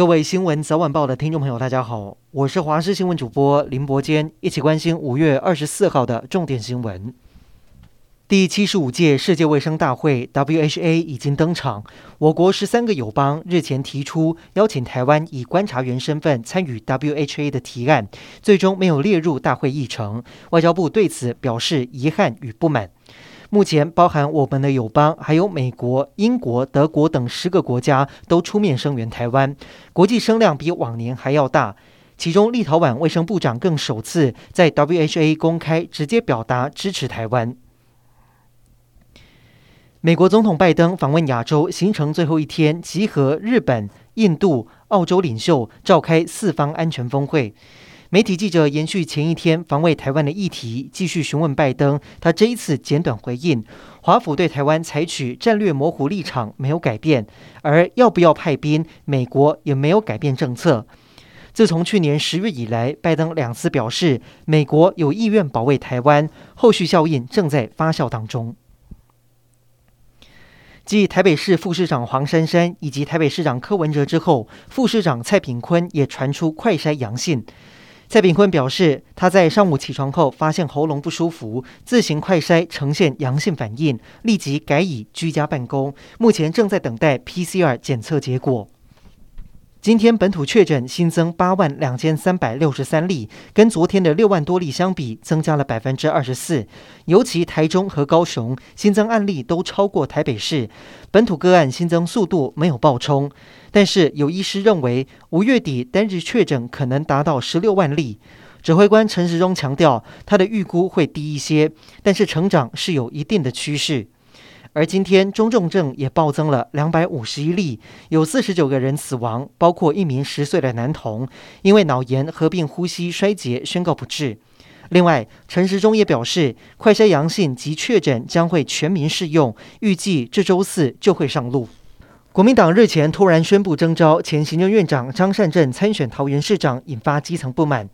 各位新闻早晚报的听众朋友，大家好，我是华视新闻主播林伯坚，一起关心五月二十四号的重点新闻。第七十五届世界卫生大会 （WHA） 已经登场，我国十三个友邦日前提出邀请台湾以观察员身份参与 WHA 的提案，最终没有列入大会议程。外交部对此表示遗憾与不满。目前，包含我们的友邦，还有美国、英国、德国等十个国家都出面声援台湾，国际声量比往年还要大。其中，立陶宛卫生部长更首次在 WHA 公开直接表达支持台湾。美国总统拜登访问亚洲行程最后一天，集合日本、印度、澳洲领袖，召开四方安全峰会。媒体记者延续前一天访问台湾的议题，继续询问拜登。他这一次简短回应：华府对台湾采取战略模糊立场没有改变，而要不要派兵，美国也没有改变政策。自从去年十月以来，拜登两次表示美国有意愿保卫台湾，后续效应正在发酵当中。继台北市副市长黄珊珊以及台北市长柯文哲之后，副市长蔡炳坤也传出快筛阳性。蔡炳坤表示，他在上午起床后发现喉咙不舒服，自行快筛呈现阳性反应，立即改以居家办公，目前正在等待 PCR 检测结果。今天本土确诊新增八万两千三百六十三例，跟昨天的六万多例相比，增加了百分之二十四。尤其台中和高雄新增案例都超过台北市，本土个案新增速度没有暴冲。但是有医师认为，五月底单日确诊可能达到十六万例。指挥官陈时中强调，他的预估会低一些，但是成长是有一定的趋势。而今天中重症也暴增了两百五十一例，有四十九个人死亡，包括一名十岁的男童，因为脑炎合并呼吸衰竭宣告不治。另外，陈时中也表示，快筛阳性及确诊将会全民适用，预计这周四就会上路。国民党日前突然宣布征召前行政院长张善政参选桃园市长，引发基层不满。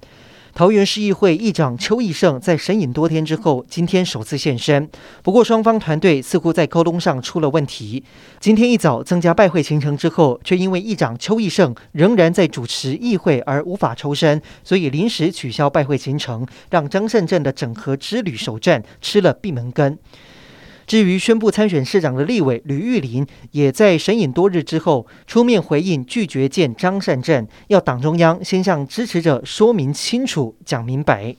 桃园市议会议长邱义胜在神隐多天之后，今天首次现身。不过，双方团队似乎在沟通上出了问题。今天一早增加拜会行程之后，却因为议长邱义胜仍然在主持议会而无法抽身，所以临时取消拜会行程，让张善镇的整合之旅首战吃了闭门羹。至于宣布参选市长的立委吕玉林，也在审饮多日之后出面回应，拒绝见张善政，要党中央先向支持者说明清楚、讲明白。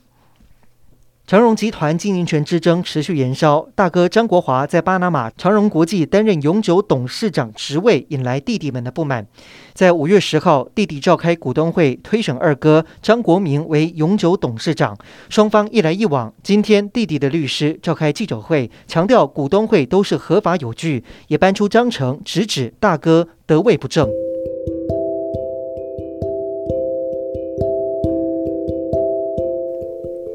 长荣集团经营权之争持续延烧，大哥张国华在巴拿马长荣国际担任永久董事长职位，引来弟弟们的不满。在五月十号，弟弟召开股东会，推选二哥张国明为永久董事长。双方一来一往，今天弟弟的律师召开记者会，强调股东会都是合法有据，也搬出章程直指大哥得位不正。